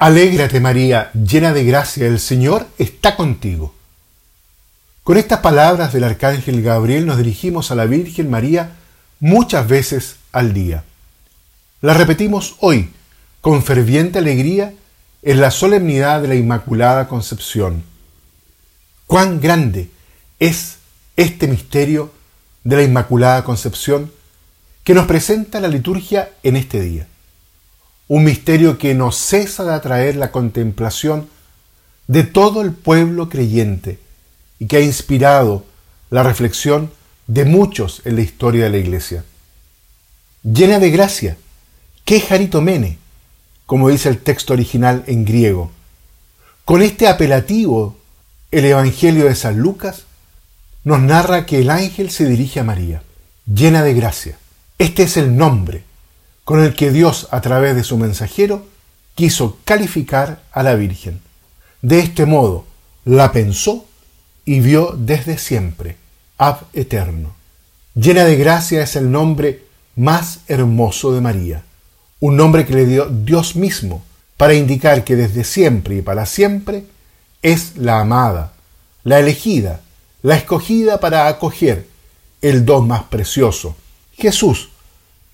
Alégrate María, llena de gracia, el Señor está contigo. Con estas palabras del Arcángel Gabriel nos dirigimos a la Virgen María muchas veces al día. Las repetimos hoy con ferviente alegría en la solemnidad de la Inmaculada Concepción. Cuán grande es este misterio de la Inmaculada Concepción que nos presenta la liturgia en este día un misterio que no cesa de atraer la contemplación de todo el pueblo creyente y que ha inspirado la reflexión de muchos en la historia de la Iglesia. Llena de gracia, que jaritomene, como dice el texto original en griego. Con este apelativo, el Evangelio de San Lucas nos narra que el ángel se dirige a María, llena de gracia. Este es el nombre con el que Dios a través de su mensajero quiso calificar a la Virgen. De este modo la pensó y vio desde siempre, ab eterno. Llena de gracia es el nombre más hermoso de María, un nombre que le dio Dios mismo para indicar que desde siempre y para siempre es la amada, la elegida, la escogida para acoger el don más precioso, Jesús,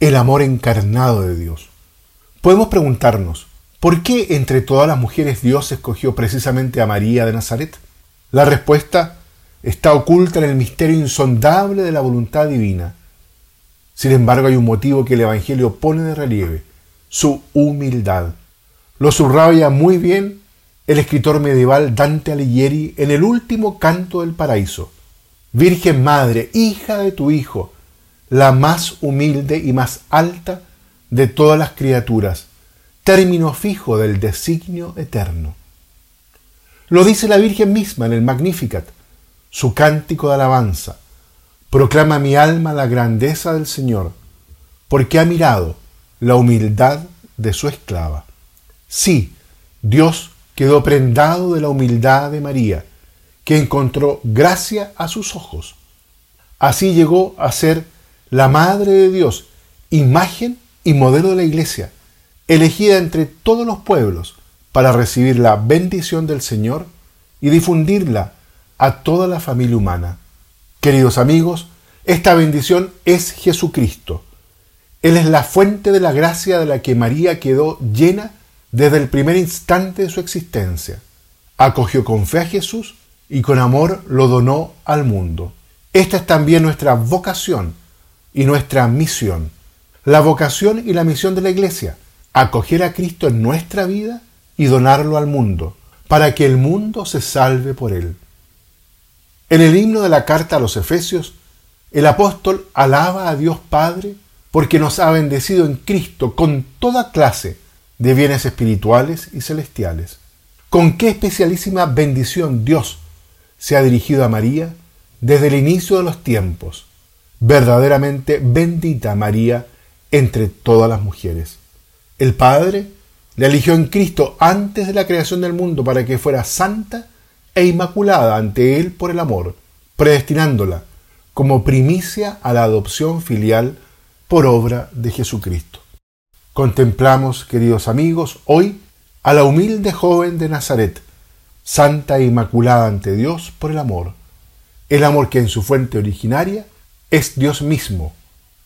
el amor encarnado de Dios. Podemos preguntarnos, ¿por qué entre todas las mujeres Dios escogió precisamente a María de Nazaret? La respuesta está oculta en el misterio insondable de la voluntad divina. Sin embargo, hay un motivo que el Evangelio pone de relieve, su humildad. Lo subraya muy bien el escritor medieval Dante Alighieri en el último canto del paraíso. Virgen Madre, hija de tu Hijo, la más humilde y más alta de todas las criaturas, término fijo del designio eterno. Lo dice la Virgen misma en el Magnificat, su cántico de alabanza. Proclama mi alma la grandeza del Señor, porque ha mirado la humildad de su esclava. Sí, Dios quedó prendado de la humildad de María, que encontró gracia a sus ojos. Así llegó a ser la Madre de Dios, imagen y modelo de la Iglesia, elegida entre todos los pueblos para recibir la bendición del Señor y difundirla a toda la familia humana. Queridos amigos, esta bendición es Jesucristo. Él es la fuente de la gracia de la que María quedó llena desde el primer instante de su existencia. Acogió con fe a Jesús y con amor lo donó al mundo. Esta es también nuestra vocación y nuestra misión. La vocación y la misión de la Iglesia, acoger a Cristo en nuestra vida y donarlo al mundo, para que el mundo se salve por él. En el himno de la carta a los Efesios, el apóstol alaba a Dios Padre porque nos ha bendecido en Cristo con toda clase de bienes espirituales y celestiales. Con qué especialísima bendición Dios se ha dirigido a María desde el inicio de los tiempos verdaderamente bendita María entre todas las mujeres. El Padre la eligió en Cristo antes de la creación del mundo para que fuera santa e inmaculada ante Él por el amor, predestinándola como primicia a la adopción filial por obra de Jesucristo. Contemplamos, queridos amigos, hoy a la humilde joven de Nazaret, santa e inmaculada ante Dios por el amor, el amor que en su fuente originaria es Dios mismo,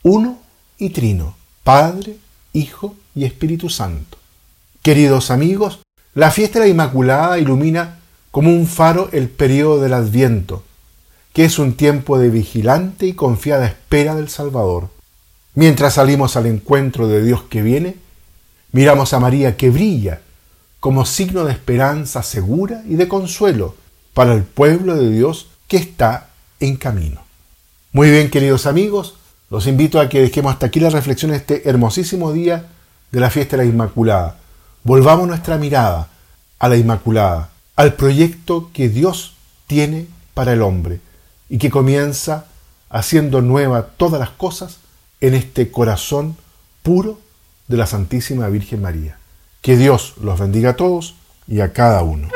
uno y trino, Padre, Hijo y Espíritu Santo. Queridos amigos, la fiesta de la Inmaculada ilumina como un faro el periodo del Adviento, que es un tiempo de vigilante y confiada espera del Salvador. Mientras salimos al encuentro de Dios que viene, miramos a María que brilla como signo de esperanza segura y de consuelo para el pueblo de Dios que está en camino. Muy bien, queridos amigos, los invito a que dejemos hasta aquí la reflexión de este hermosísimo día de la fiesta de la Inmaculada. Volvamos nuestra mirada a la Inmaculada, al proyecto que Dios tiene para el hombre y que comienza haciendo nueva todas las cosas en este corazón puro de la Santísima Virgen María. Que Dios los bendiga a todos y a cada uno.